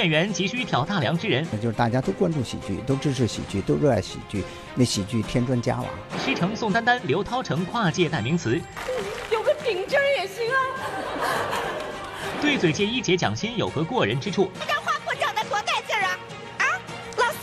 演员急需挑大梁之人，那就是大家都关注喜剧，都支持喜剧，都热爱喜剧，那喜剧添砖加瓦。师承宋丹丹、刘涛成跨界代名词，有个顶针也行啊。对嘴界一姐蒋欣有何过人之处？这花裤长得多带劲儿啊！啊，老师。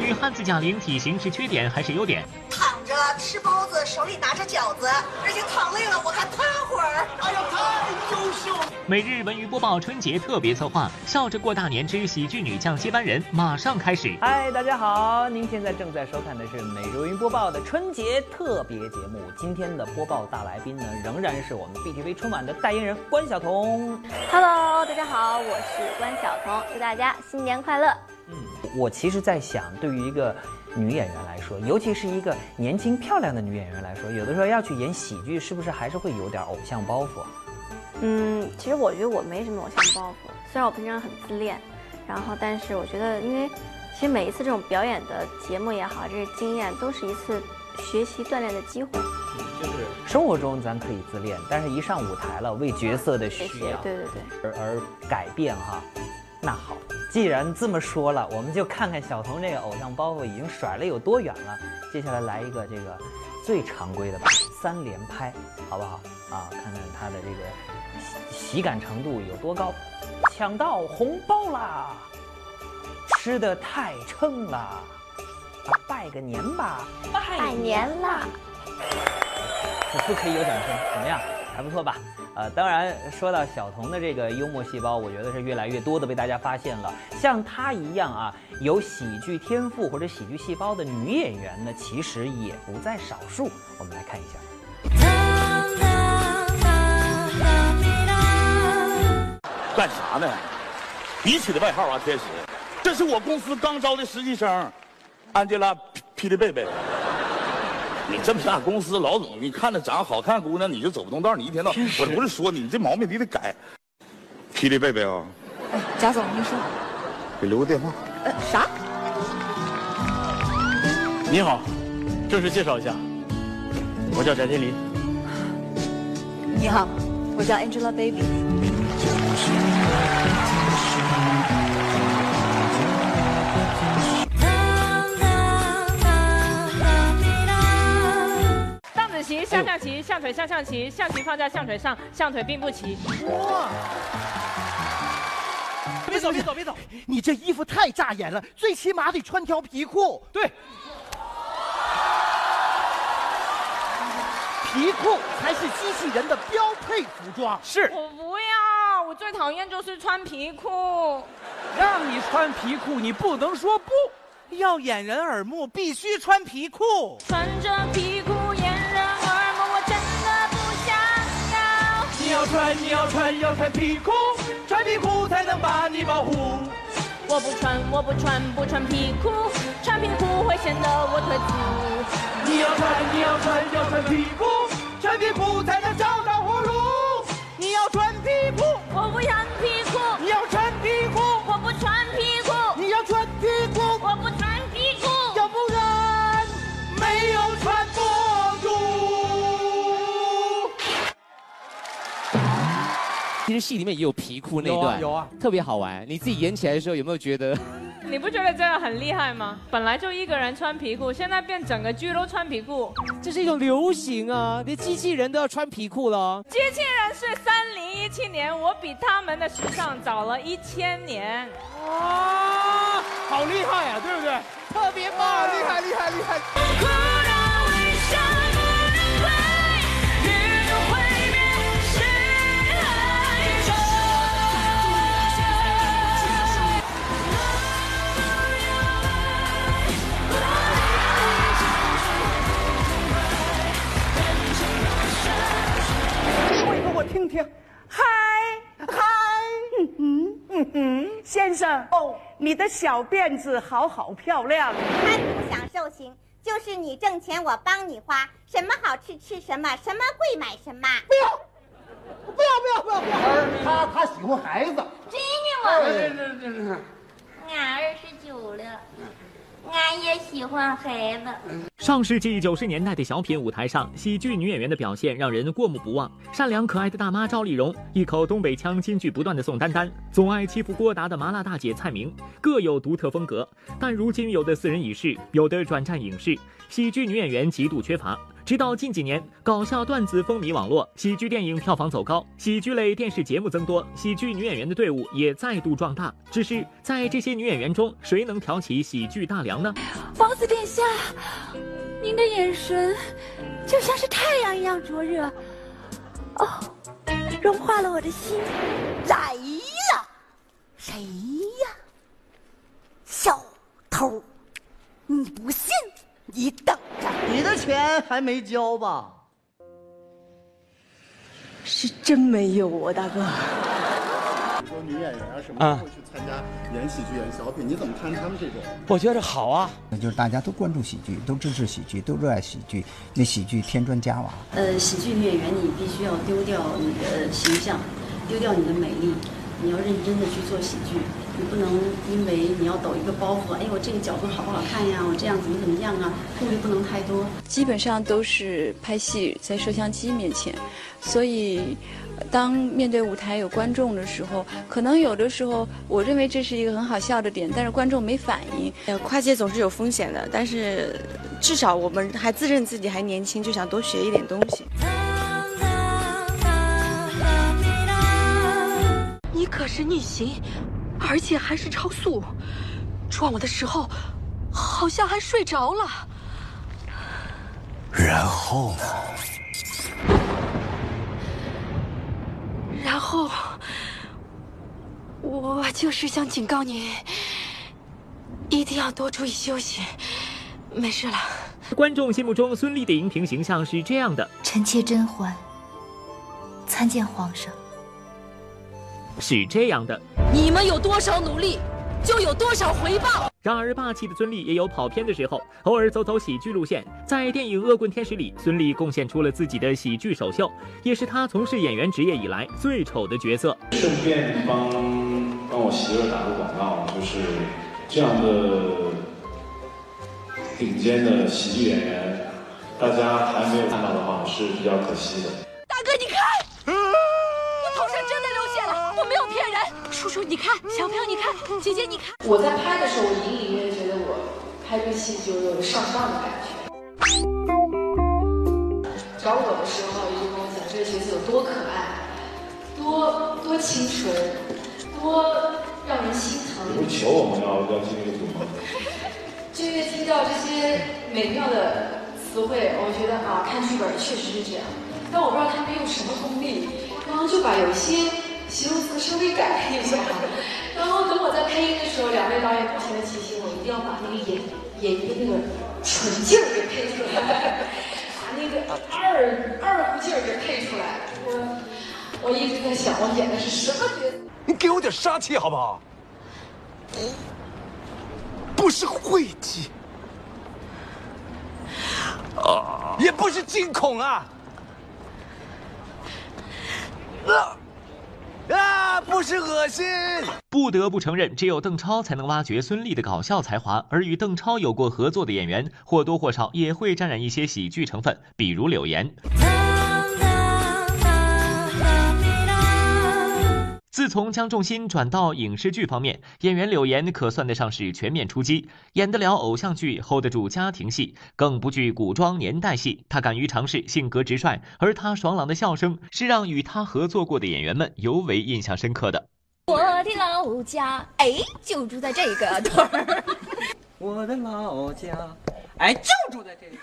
女汉子贾玲体型是缺点还是优点？躺着吃包子，手里拿着饺子，而且躺累了我还趴会儿。哎呀，太优秀了！每日文娱播报春节特别策划，笑着过大年之喜剧女将接班人马上开始。嗨，大家好，您现在正在收看的是每日文娱播报的春节特别节目。今天的播报大来宾呢，仍然是我们 BTV 春晚的代言人关晓彤。Hello，大家好，我是关晓彤，祝大家新年快乐。嗯，我其实在想，对于一个女演员来说，尤其是一个年轻漂亮的女演员来说，有的时候要去演喜剧，是不是还是会有点偶像包袱？嗯，其实我觉得我没什么偶像包袱，虽然我平常很自恋，然后但是我觉得，因为其实每一次这种表演的节目也好，这些经验都是一次学习锻炼的机会。就是生活中咱可以自恋，但是一上舞台了，为角色的需要，对对对，而而改变哈。那好，既然这么说了，我们就看看小童这个偶像包袱已经甩了有多远了。接下来来一个这个最常规的吧，三连拍，好不好？啊，看看他的这个喜喜感程度有多高。抢到红包啦！吃的太撑了，拜个年吧！拜年啦！不不可以有掌声，怎么样？还不错吧？呃，当然，说到小彤的这个幽默细胞，我觉得是越来越多的被大家发现了。像她一样啊，有喜剧天赋或者喜剧细胞的女演员呢，其实也不在少数。我们来看一下。干啥呢？你起的外号啊，天使，这是我公司刚招的实习生，安吉拉·霹雳贝贝。你这么大公司老总，你看着长得好看姑娘，你就走不动道，你一天到我不是说你，你这毛病你得改。霹雳贝贝啊，哎，贾总，您说。给留个电话。呃，啥？你好，正式介绍一下，我叫翟天临。你好，我叫 Angelababy。棋，下象棋，象腿下象棋，象棋放在象腿上，象腿并不齐。哇！别走，别走，别走！你这衣服太扎眼了，最起码得穿条皮裤。对，皮裤才是机器人的标配服装。是我不要，我最讨厌就是穿皮裤。让你穿皮裤，你不能说不。要掩人耳目，必须穿皮裤。穿着皮要。你要穿，你要穿，要穿皮裤，穿皮裤才能把你保护。我不穿，我不穿，不穿皮裤，穿皮裤会显得我腿粗。你要穿，你要穿，要穿皮裤，穿皮裤才能找到活路。你要穿皮裤，我不穿实戏里面也有皮裤那段，有啊，特别好玩。你自己演起来的时候有没有觉得？你不觉得这样很厉害吗？本来就一个人穿皮裤，现在变整个剧都穿皮裤，这是一种流行啊！连机器人都要穿皮裤了。机器人是三零一七年，我比他们的时尚早了一千年。哇，好厉害啊，对不对？特别棒，厉害厉害厉害！听听。嗨嗨，嗯嗯嗯嗯，先生哦，你的小辫子好好漂亮。贪图享受型，就是你挣钱我帮你花，什么好吃吃什么，什么贵买什么。不要，不要，不要，不要！而他他喜欢孩子。真的吗？这这这这。俺二十九了，俺也喜欢孩子。上世纪九十年代的小品舞台上，喜剧女演员的表现让人过目不忘。善良可爱的大妈赵丽蓉，一口东北腔金句不断的宋丹丹，总爱欺负郭达的麻辣大姐蔡明，各有独特风格。但如今有的四人已逝，有的转战影视，喜剧女演员极度缺乏。直到近几年，搞笑段子风靡网络，喜剧电影票房走高，喜剧类电视节目增多，喜剧女演员的队伍也再度壮大。只是在这些女演员中，谁能挑起喜剧大梁呢？王子殿下，您的眼神就像是太阳一样灼热，哦，融化了我的心。来了，谁呀？小偷！你不信？你等着！你的钱还没交吧？是真没有啊，大哥。说女演员啊什么会去参加演喜剧、演小品，你怎么看他们这种？我觉得好啊，那就是大家都关注喜剧，都支持喜剧，都热爱喜剧，那喜剧添砖加瓦。呃，喜剧女演员你必须要丢掉你的形象，丢掉你的美丽，你要认真的去做喜剧。你不能因为你要抖一个包袱，哎，我这个角度好不好看呀？我这样怎么怎么样啊？顾虑不能太多。基本上都是拍戏在摄像机面前，所以当面对舞台有观众的时候，可能有的时候我认为这是一个很好笑的点，但是观众没反应。呃，跨界总是有风险的，但是至少我们还自认自己还年轻，就想多学一点东西。你可是逆行。而且还是超速，撞我的时候好像还睡着了。然后呢？然后，我就是想警告你，一定要多注意休息。没事了。观众心目中孙俪的荧屏形象是这样的：臣妾甄嬛参见皇上。是这样的。你们有多少努力，就有多少回报。然而，霸气的孙俪也有跑偏的时候，偶尔走走喜剧路线。在电影《恶棍天使》里，孙俪贡献出了自己的喜剧首秀，也是她从事演员职业以来最丑的角色。顺便帮帮我媳妇打个广告，就是这样的顶尖的喜剧演员，大家还没有看到的话是比较可惜的。大哥，你看。叔叔，你看，小朋友，你看，姐姐，你看。我在拍的时候，我隐隐约约觉得我拍个戏就有上当的感觉。找我的时候，一直跟我讲这个角色有多可爱，多多清纯，多让人心疼。你不是求我们要要进那个组吗？就越听到这些美妙的词汇，我觉得啊，看剧本确实是这样。但我不知道他们用什么功力，然后就把有一些。形容词稍微改一下，然后等我在配音的时候，两位导演不停的提醒我，一定要把那个演演员的那个纯劲儿给配出来，把那个二二胡劲儿给配出来。我我一直在想，我演的是什么角色？你给我点杀气好不好？不是晦气，啊，也不是惊恐啊，啊。啊！不是恶心。不得不承认，只有邓超才能挖掘孙俪的搞笑才华，而与邓超有过合作的演员，或多或少也会沾染一些喜剧成分，比如柳岩。自从将重心转到影视剧方面，演员柳岩可算得上是全面出击，演得了偶像剧，hold 得住家庭戏，更不惧古装年代戏。她敢于尝试，性格直率，而她爽朗的笑声是让与她合作过的演员们尤为印象深刻的。我的老家，哎，就住在这个屯儿。我的老家，哎，就住在这个。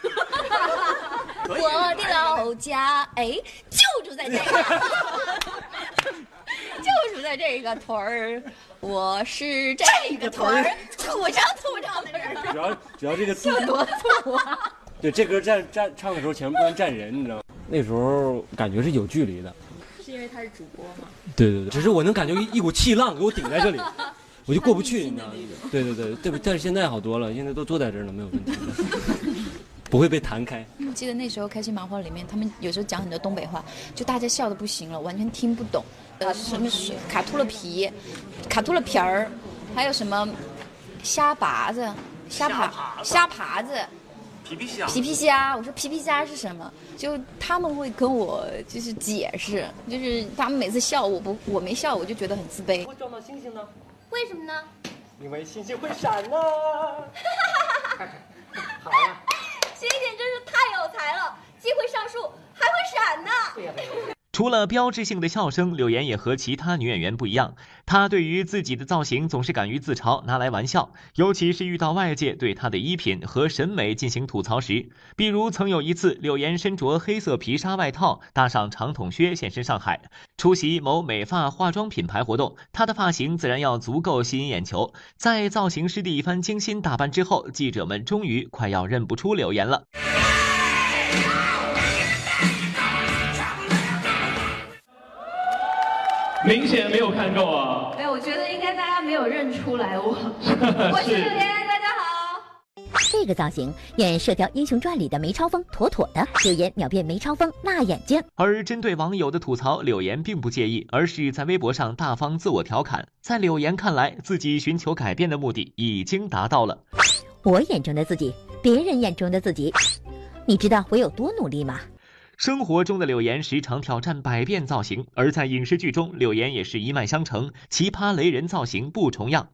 我的老家，哎，就住在这个。就住在这个屯儿，我是这个屯儿土生土长的人。主要主要这个土多土啊！对，这歌站站唱的时候前面不能站人，你知道吗？那时候感觉是有距离的。是因为他是主播吗？对对对，只是我能感觉一股气浪给我顶在这里，我就过不去，你知道吗？对对对对，但是现在好多了，现在都坐在这儿了，没有问题。不会被弹开。记得那时候《开心麻花》里面，他们有时候讲很多东北话，就大家笑的不行了，完全听不懂。呃，什么卡秃了皮，卡秃了皮儿，还有什么虾拔子、虾爬、虾爬子，皮皮虾，皮皮虾，我说皮皮虾是什么？就他们会跟我就是解释，就是他们每次笑我不我没笑，我就觉得很自卑。会撞到星星呢？为什么呢？因为星星会闪呢。好了，星星真是太有才了，既会上树还会闪呢。除了标志性的笑声，柳岩也和其他女演员不一样。她对于自己的造型总是敢于自嘲，拿来玩笑。尤其是遇到外界对她的衣品和审美进行吐槽时，比如曾有一次，柳岩身着黑色皮纱外套，搭上长筒靴现身上海，出席某美发化妆品牌活动。她的发型自然要足够吸引眼球。在造型师的一番精心打扮之后，记者们终于快要认不出柳岩了。明显没有看够啊！没有，我觉得应该大家没有认出来我。我是柳岩，大家好。这个造型演《射雕英雄传》里的梅超风妥妥的，柳岩秒变梅超风辣眼睛。而针对网友的吐槽，柳岩并不介意，而是在微博上大方自我调侃。在柳岩看来，自己寻求改变的目的已经达到了。我眼中的自己，别人眼中的自己，你知道我有多努力吗？生活中的柳岩时常挑战百变造型，而在影视剧中，柳岩也是一脉相承，奇葩雷人造型不重样。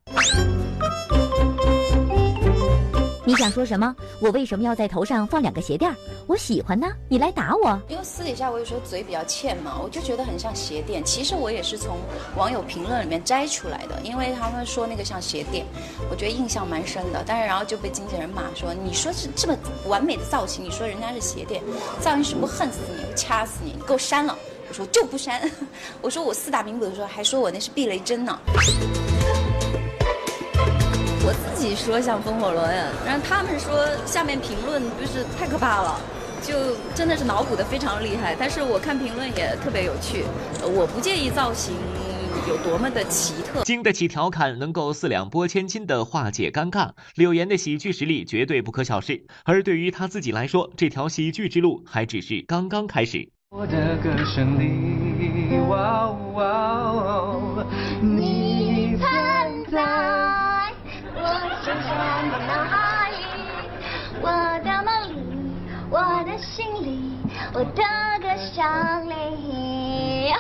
你想说什么？我为什么要在头上放两个鞋垫？我喜欢呢，你来打我。因为私底下我有时候嘴比较欠嘛，我就觉得很像鞋垫。其实我也是从网友评论里面摘出来的，因为他们说那个像鞋垫，我觉得印象蛮深的。但是然后就被经纪人骂说，你说是这么完美的造型，你说人家是鞋垫，造型师不恨死你，掐死你，你给我删了。我说就不删，我说我四大名捕的时候还说我那是避雷针呢。己说像风火轮，然后他们说下面评论就是太可怕了，就真的是脑补的非常厉害。但是我看评论也特别有趣，我不介意造型有多么的奇特，经得起调侃，能够四两拨千斤的化解尴尬。柳岩的喜剧实力绝对不可小视，而对于她自己来说，这条喜剧之路还只是刚刚开始。我的歌声里，哇哦，你深深的脑海里，我的梦里，我的心里，我的歌声里。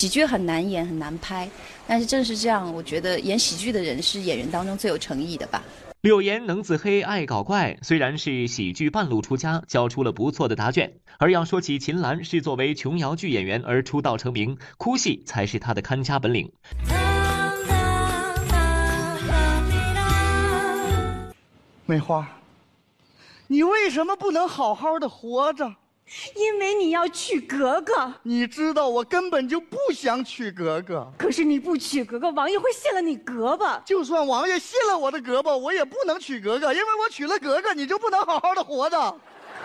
喜剧很难演，很难拍，但是正是这样，我觉得演喜剧的人是演员当中最有诚意的吧。柳岩能自黑，爱搞怪，虽然是喜剧半路出家，交出了不错的答卷。而要说起秦岚，是作为琼瑶剧演员而出道成名，哭戏才是她的看家本领。梅花，你为什么不能好好的活着？因为你要娶格格。你知道我根本就不想娶格格。可是你不娶格格，王爷会卸了你胳膊。就算王爷卸了我的胳膊，我也不能娶格格，因为我娶了格格，你就不能好好的活着。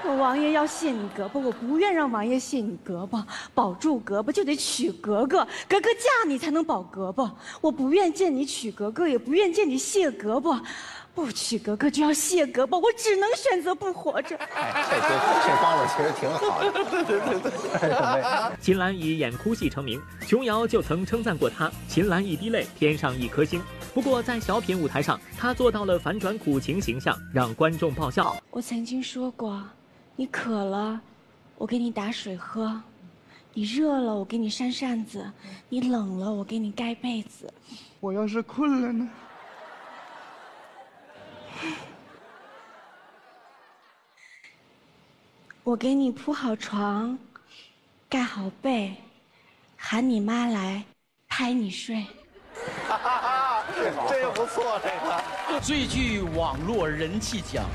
可王爷要卸你胳膊，我不愿让王爷卸你胳膊，保住胳膊就得娶格格，格格嫁你才能保胳膊。我不愿见你娶格格，也不愿见你卸胳膊。不娶格格就要卸胳膊，我只能选择不活着。哎，这这这方法其实挺好的。对对对。秦岚以演哭戏成名，琼瑶就曾称赞过她：“秦岚一滴泪，天上一颗星。”不过在小品舞台上，她做到了反转苦情形象，让观众爆笑。我曾经说过，你渴了，我给你打水喝；你热了，我给你扇扇子；你冷了，我给你盖被子。我要是困了呢？我给你铺好床，盖好被，喊你妈来拍你睡。这个不错，这个。最具网络人气奖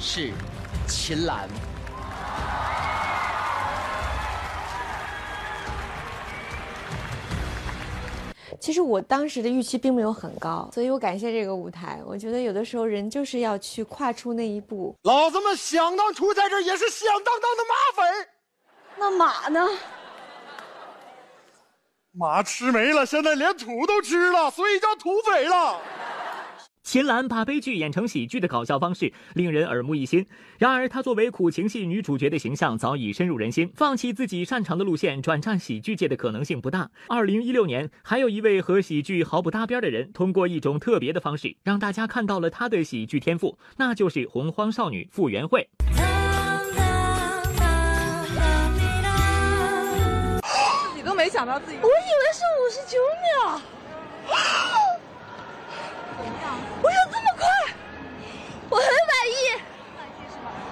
是秦岚。其实我当时的预期并没有很高，所以我感谢这个舞台。我觉得有的时候人就是要去跨出那一步。老子们想当初在这也是响当当的马匪，那马呢？马吃没了，现在连土都吃了，所以叫土匪了。秦岚把悲剧演成喜剧的搞笑方式令人耳目一新。然而，她作为苦情戏女主角的形象早已深入人心，放弃自己擅长的路线转战喜剧界的可能性不大。二零一六年，还有一位和喜剧毫不搭边的人，通过一种特别的方式，让大家看到了他的喜剧天赋，那就是洪荒少女傅园慧。自己都没想到自己，我以为是五十九秒。我很满意。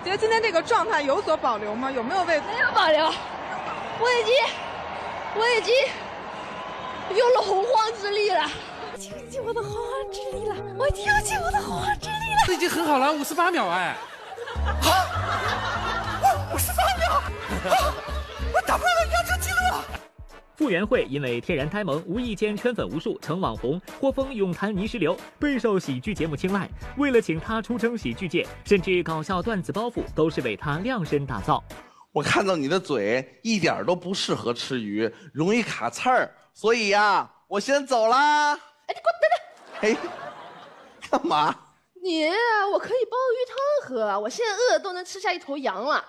觉得今天这个状态有所保留吗？有没有为没有保留？我已经，我已经用了洪荒之力了，我用尽我的洪荒之力了，我已经用尽我的洪荒之力了。这已经很好了，五十八秒哎！啊五十八秒，啊我打破了亚洲纪录。傅园慧因为天然呆萌，无意间圈粉无数，成网红，获封咏坛泥石流，备受喜剧节目青睐。为了请他出征喜剧界，甚至搞笑段子包袱都是为他量身打造。我看到你的嘴一点都不适合吃鱼，容易卡刺儿，所以呀，我先走啦。哎，你给我等等。哎，干嘛？你，我可以煲鱼汤喝，我现在饿都能吃下一头羊了。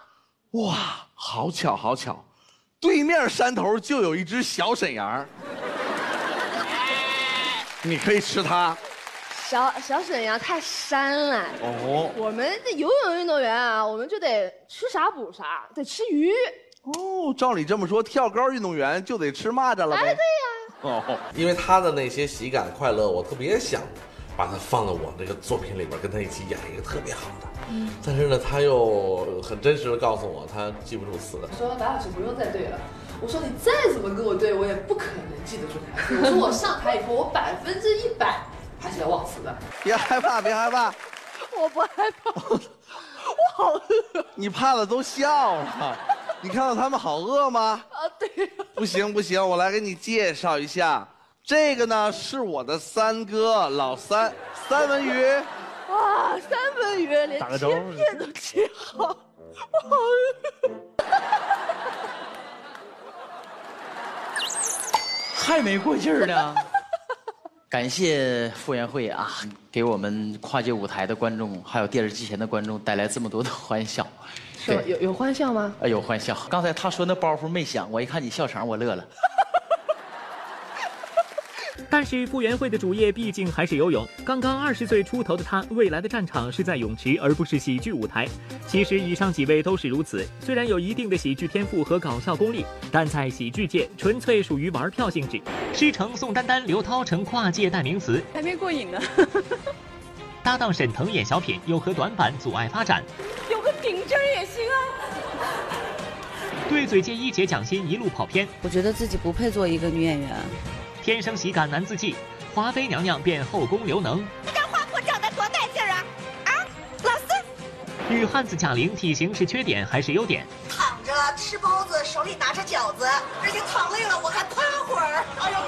哇，好巧，好巧。对面山头就有一只小沈阳，你可以吃它。小小沈阳太山了。哦。我们这游泳运动员啊，我们就得吃啥补啥，得吃鱼。哦，照你这么说，跳高运动员就得吃蚂蚱了呗？哎，对呀。哦，因为他的那些喜感快乐，我特别想把它放到我那个作品里边，跟他一起演一个特别好的。嗯，但是呢，他又很真实的告诉我，他记不住词的。说白老师不用再对了。我说你再怎么跟我对，我也不可能记得住台词。我说我上台以后，我百分之一百还是要忘词的。别害怕，别害怕。我不害怕，我好饿。你怕的都笑了。你看到他们好饿吗？啊，对。不行不行，我来给你介绍一下，这个呢是我的三哥老三，三文鱼。哇，三文鱼连切片都切好，我好饿。还没过劲儿呢。感谢傅园慧啊，给我们跨界舞台的观众，还有电视机前的观众带来这么多的欢笑。是？有有欢笑吗？啊，有欢笑。刚才他说那包袱没响，我一看你笑场，我乐了。但是傅园慧的主业毕竟还是游泳。刚刚二十岁出头的她，未来的战场是在泳池，而不是喜剧舞台。其实以上几位都是如此。虽然有一定的喜剧天赋和搞笑功力，但在喜剧界纯粹属于玩票性质。师承宋丹丹、刘涛成跨界代名词，还没过瘾呢。搭档沈腾演小品，有何短板阻碍发展。有个顶针也行啊。对嘴界一姐蒋欣一路跑偏，我觉得自己不配做一个女演员。天生喜感难自弃，华妃娘娘变后宫刘能。你这花婆长得多带劲儿啊！啊，老四。女汉子贾玲体型是缺点还是优点？躺着吃包子，手里拿着饺子，而且躺累了我还趴会儿。哎呀，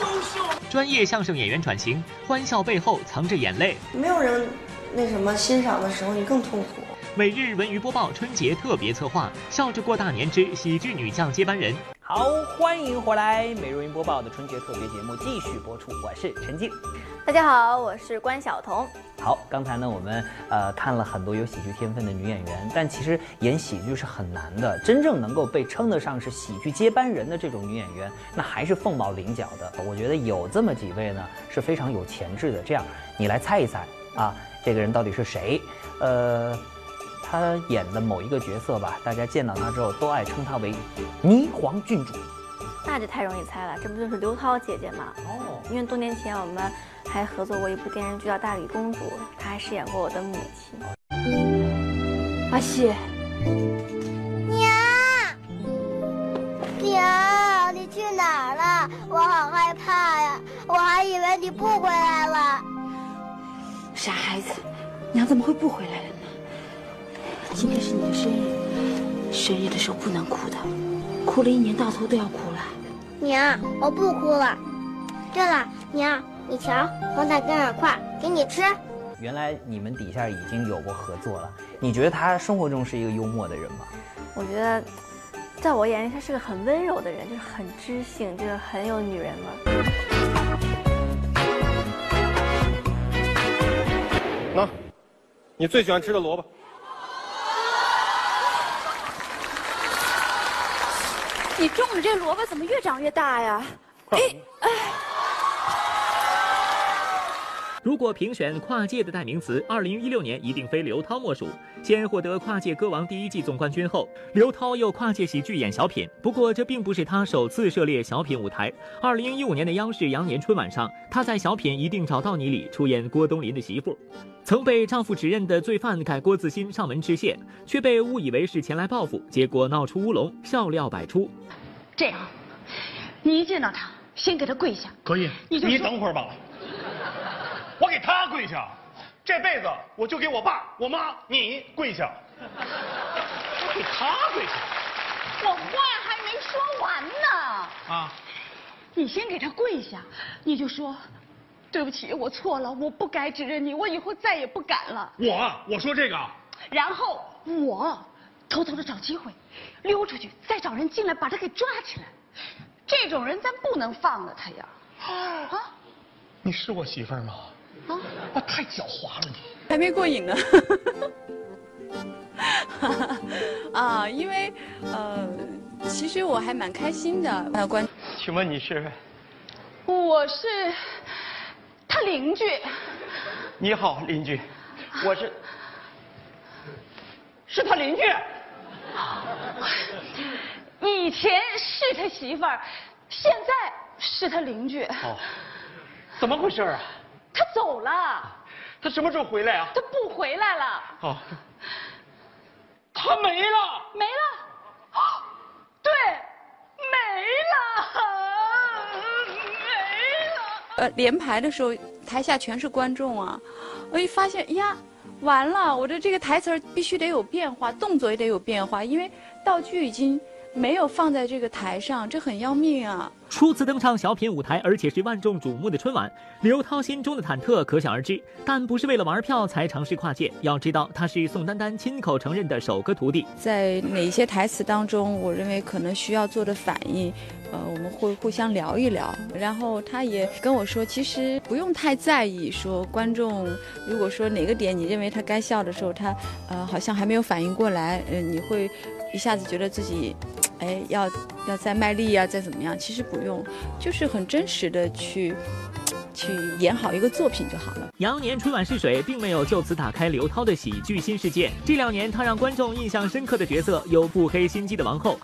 太优秀了！专业相声演员转型，欢笑背后藏着眼泪。没有人那什么欣赏的时候，你更痛苦。每日文娱播报春节特别策划，笑着过大年之喜剧女将接班人。好，欢迎回来！每日云播报的春节特别节目继续播出，我是陈静。大家好，我是关晓彤。好，刚才呢，我们呃看了很多有喜剧天分的女演员，但其实演喜剧是很难的。真正能够被称得上是喜剧接班人的这种女演员，那还是凤毛麟角的。我觉得有这么几位呢，是非常有潜质的。这样，你来猜一猜啊，这个人到底是谁？呃。他演的某一个角色吧，大家见到他之后都爱称他为霓凰郡主，那就太容易猜了，这不就是刘涛姐姐吗？哦，因为多年前我们还合作过一部电视剧叫《大理公主》，她还饰演过我的母亲。阿西，娘，娘，你去哪儿了？我好害怕呀，我还以为你不回来了。傻孩子，娘怎么会不回来了？今天是你的生日，生日的时候不能哭的，哭了一年到头都要哭了。娘，我不哭了。对了，娘，你瞧，黄彩跟耳块，给你吃。原来你们底下已经有过合作了。你觉得他生活中是一个幽默的人吗？我觉得，在我眼里他是个很温柔的人，就是很知性，就是很有女人味。那，你最喜欢吃的萝卜。你种的这萝卜怎么越长越大呀？哎哎，如果评选跨界的代名词，二零一六年一定非刘涛莫属。先获得跨界歌王第一季总冠军后，刘涛又跨界喜剧演小品。不过这并不是他首次涉猎小品舞台。二零一五年的央视羊年春晚上，他在小品《一定找到你》里出演郭冬临的媳妇，曾被丈夫指认的罪犯改过自新上门致谢，却被误以为是前来报复，结果闹出乌龙，笑料百出。这样，你一见到他，先给他跪下。可以，你就说等会儿吧。我给他跪下，这辈子我就给我爸、我妈、你跪下。我给他跪下我话还没说完呢。啊！你先给他跪下，你就说，对不起，我错了，我不该指认你，我以后再也不敢了。我我说这个，然后我偷偷的找机会溜出去，再找人进来把他给抓起来。这种人咱不能放了他呀。啊，你是我媳妇儿吗？啊，我太狡猾了你。还没过瘾呢。啊，因为呃，其实我还蛮开心的。呃，关，请问你是？我是他邻居。你好，邻居，我是，是他邻居。以前是他媳妇儿，现在是他邻居。哦，怎么回事啊？他走了。他什么时候回来啊？他不回来了。哦，他没了。没了。啊，对，没了。呃，连排的时候，台下全是观众啊，我一发现呀，完了，我的这个台词儿必须得有变化，动作也得有变化，因为道具已经没有放在这个台上，这很要命啊。初次登上小品舞台，而且是万众瞩目的春晚，刘涛心中的忐忑可想而知。但不是为了玩票才尝试跨界，要知道他是宋丹丹亲口承认的首个徒弟。在哪些台词当中，我认为可能需要做的反应，呃，我们会互相聊一聊。然后他也跟我说，其实不用太在意，说观众如果说哪个点你认为他该笑的时候，他呃好像还没有反应过来，呃，你会一下子觉得自己，哎，要要再卖力啊、再怎么样？其实不用，就是很真实的去去演好一个作品就好了。羊年春晚试水，并没有就此打开刘涛的喜剧新世界。这两年，他让观众印象深刻的角色有腹黑心机的王后，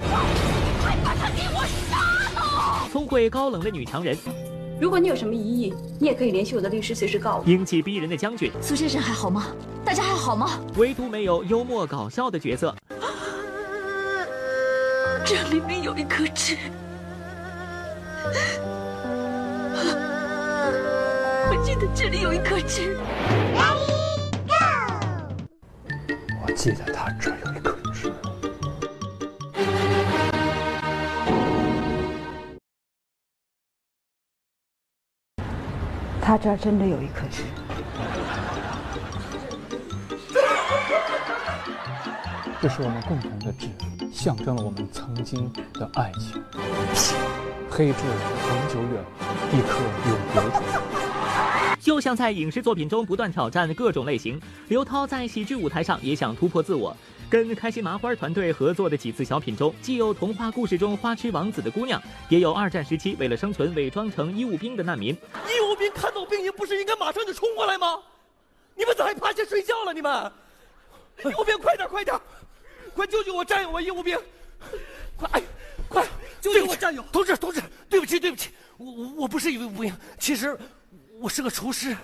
快把他给我杀了！聪慧高冷的女强人，如果你有什么疑义，你也可以联系我的律师，随时告我。英气逼人的将军，苏先生还好吗？大家还好吗？唯独没有幽默搞笑的角色。这明明有一颗痣，我记得这里有一颗痣。我记得他这儿有一颗痣。他这儿真的有一颗痣。这是我们共同的痣，象征了我们曾经的爱情。黑痣恒久远，一颗永流传。就像在影视作品中不断挑战各种类型，刘涛在喜剧舞台上也想突破自我。跟开心麻花团队合作的几次小品中，既有童话故事中花痴王子的姑娘，也有二战时期为了生存伪装成医务兵的难民。医务兵看到兵营，不是应该马上就冲过来吗？你们咋还趴下睡觉了？你们，医务兵快点快点，快救救我战友啊！义务兵，快哎，快救救我战友！同志同志，对不起对不起，我我我不是义务兵，其实我是个厨师。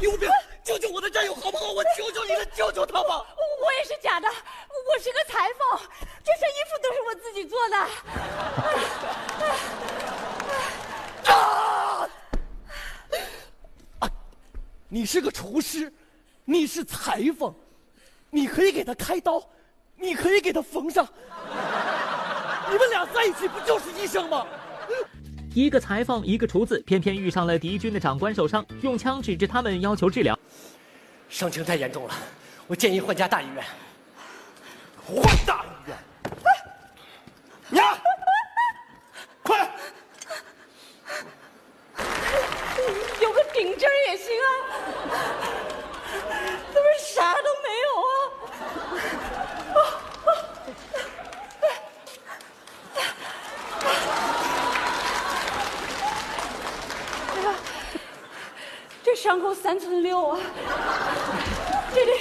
义务兵，救救我的战友好不好？我求求你了，救救他吧！我也是假的，我是个裁缝，这身衣服都是我自己做的。啊！啊！你是个厨师，你是裁缝，你可以给他开刀，你可以给他缝上。你们俩在一起不就是医生吗？一个裁缝，一个厨子，偏偏遇上了敌军的长官受伤，用枪指着他们要求治疗。伤情太严重了，我建议换家大医院。换大医院！呀！快！有伤口三寸六啊！这里，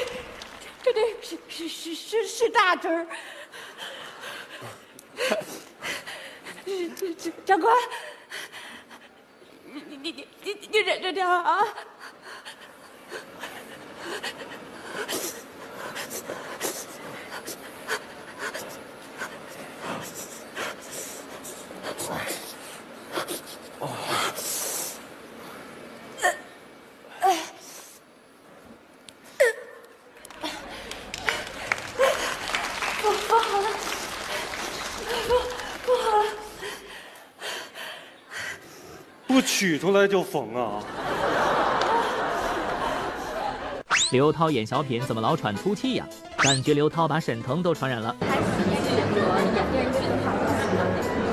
这里是是是是是大针儿。这这这长官，你你你你你忍着点啊！不不好了，不不好了！不取出来就缝啊！刘涛演小品怎么老喘粗气呀？感觉刘涛把沈腾都传染了。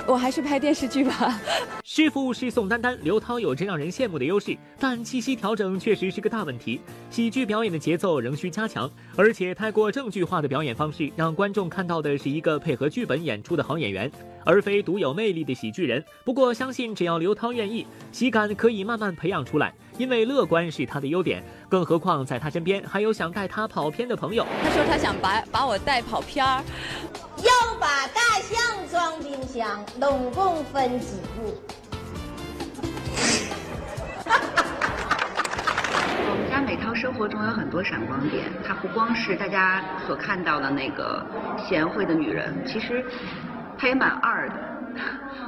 我还是拍电视剧吧。师傅是宋丹丹，刘涛有着让人羡慕的优势，但气息调整确实是个大问题。喜剧表演的节奏仍需加强，而且太过正剧化的表演方式，让观众看到的是一个配合剧本演出的好演员，而非独有魅力的喜剧人。不过，相信只要刘涛愿意，喜感可以慢慢培养出来，因为乐观是他的优点。更何况在他身边还有想带他跑偏的朋友。他说他想把把我带跑偏儿。要把大象装冰箱，拢共分几步？生活中有很多闪光点，她不光是大家所看到的那个贤惠的女人，其实她也蛮二的。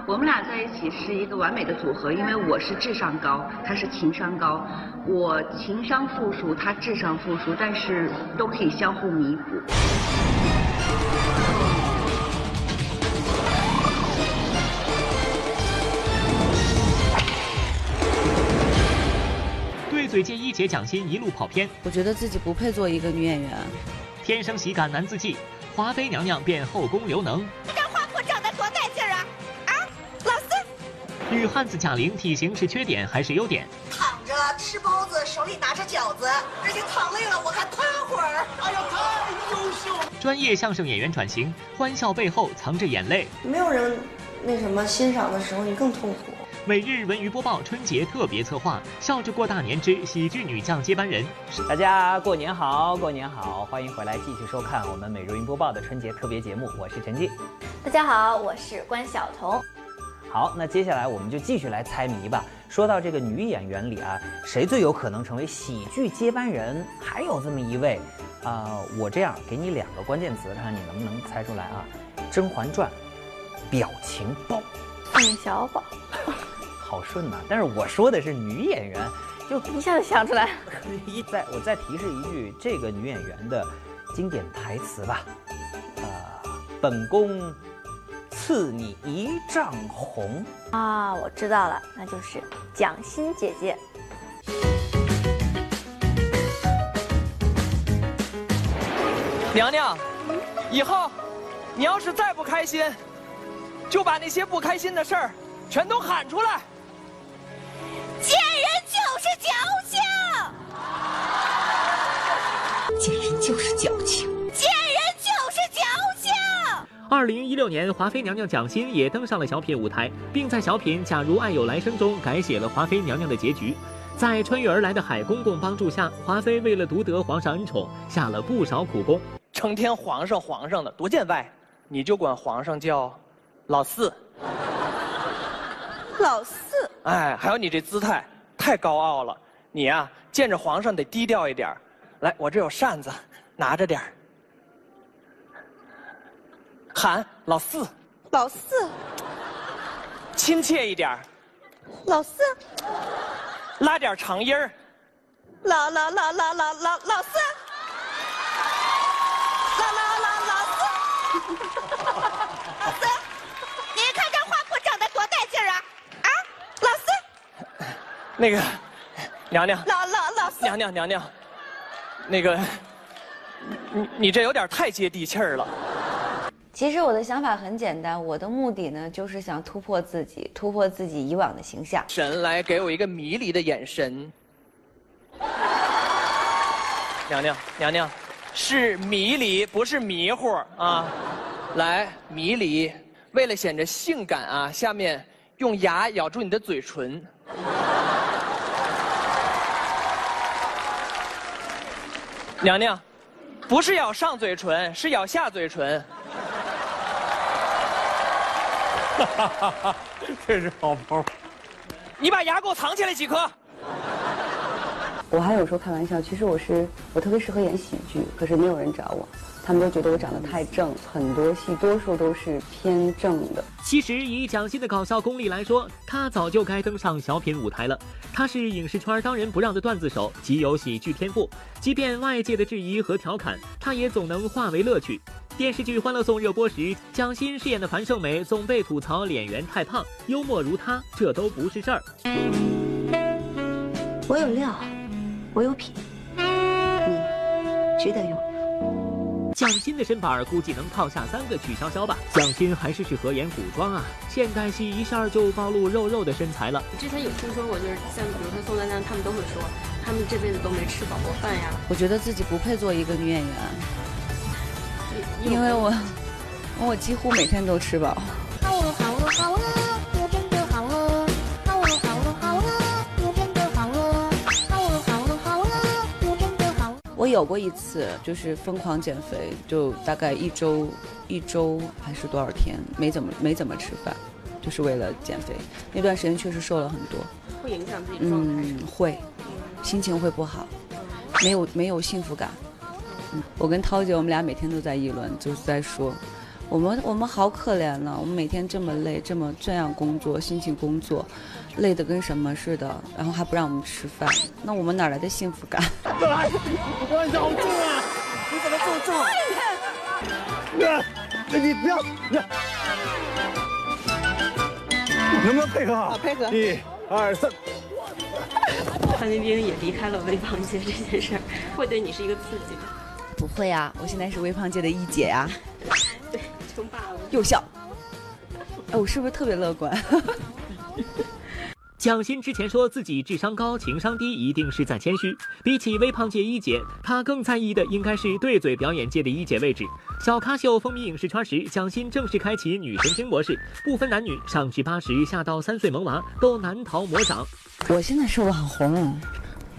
我们俩在一起是一个完美的组合，因为我是智商高，她是情商高，我情商负数，她智商负数，但是都可以相互弥补。嘴接一姐蒋欣一路跑偏，我觉得自己不配做一个女演员。天生喜感难自弃，华妃娘娘变后宫刘能。这花裤长得多带劲儿啊！啊，老四，女汉子贾玲体型是缺点还是优点？躺着吃包子，手里拿着饺子，而且躺累了，我还趴会儿。哎呀，太优秀了！专业相声演员转型，欢笑背后藏着眼泪。没有人那什么欣赏的时候，你更痛苦。每日文娱播报春节特别策划，笑着过大年之喜剧女将接班人。大家过年好，过年好，欢迎回来继续收看我们每日云播报的春节特别节目，我是陈静。大家好，我是关晓彤。好，那接下来我们就继续来猜谜吧。说到这个女演员里啊，谁最有可能成为喜剧接班人？还有这么一位，啊、呃，我这样给你两个关键词，看你能不能猜出来啊？《甄嬛传》表情包，宋小宝，好顺呐、但是我说的是女演员，就一下子想出来。一再我再提示一句，这个女演员的经典台词吧，呃，本宫赐你一丈红。啊，我知道了，那就是蒋欣姐姐。娘娘，以后你要是再不开心，就把那些不开心的事儿全都喊出来。矫情，贱人就是矫情。二零一六年，华妃娘娘蒋欣也登上了小品舞台，并在小品《假如爱有来生》中改写了华妃娘娘的结局。在穿越而来的海公公帮助下，华妃为了独得皇上恩宠，下了不少苦功。成天皇上皇上的多见外，你就管皇上叫老四。老四，哎，还有你这姿态太高傲了，你呀、见着皇上得低调一点儿来，我这有扇子，拿着点儿。喊老四，老四，亲切一点儿老四，拉点长音儿老老老老老老老四，老老老老四，老四，您看这花圃长得多带劲儿啊！啊，老四，那个娘娘，老老老四，娘娘娘娘，那个你你这有点太接地气儿了。其实我的想法很简单，我的目的呢就是想突破自己，突破自己以往的形象。神来给我一个迷离的眼神。娘娘娘娘，是迷离，不是迷糊啊！来，迷离，为了显着性感啊，下面用牙咬住你的嘴唇。娘娘，不是咬上嘴唇，是咬下嘴唇。哈哈哈哈这是好包。你把牙给我藏起来几颗。我还有时候开玩笑，其实我是我特别适合演喜剧，可是没有人找我，他们都觉得我长得太正，很多戏多数都是偏正的。其实以蒋欣的搞笑功力来说，她早就该登上小品舞台了。她是影视圈当仁不让的段子手，极有喜剧天赋，即便外界的质疑和调侃，她也总能化为乐趣。电视剧《欢乐颂》热播时，蒋欣饰演的樊胜美总被吐槽脸圆太胖，幽默如她，这都不是事儿。我有料。我有品，你值得用。蒋欣的身板估计能套下三个曲筱绡吧。蒋欣还是适合演古装啊，现代戏一下就暴露肉肉的身材了。之前有听说过，就是像比如说宋丹丹，他们都会说，他们这辈子都没吃饱过饭呀。我觉得自己不配做一个女演员，因为我，我几乎每天都吃饱。有过一次，就是疯狂减肥，就大概一周，一周还是多少天，没怎么没怎么吃饭，就是为了减肥。那段时间确实瘦了很多，会影响自己状态。嗯，会，心情会不好，没有没有幸福感。嗯，我跟涛姐，我们俩每天都在议论，就是在说。我们我们好可怜呢，我们每天这么累，这么这样工作，辛勤工作，累得跟什么似的，然后还不让我们吃饭，那我们哪来的幸福感？哎，你好重啊！你怎么这么重？哥，你不要，能不能配合好？配合。一、二、三。范冰冰也离开了微胖界这件事儿，会对你是一个刺激吗？不会啊，我现在是微胖界的一姐呀。对。称霸了又笑，哎，我是不是特别乐观？蒋欣之前说自己智商高、情商低，一定是在谦虚。比起微胖界一姐，她更在意的应该是对嘴表演界的一姐位置。小咖秀风靡影视圈时，蒋欣正式开启女神经模式，不分男女，上至八十，下到三岁萌娃，都难逃魔掌。我现在是网红，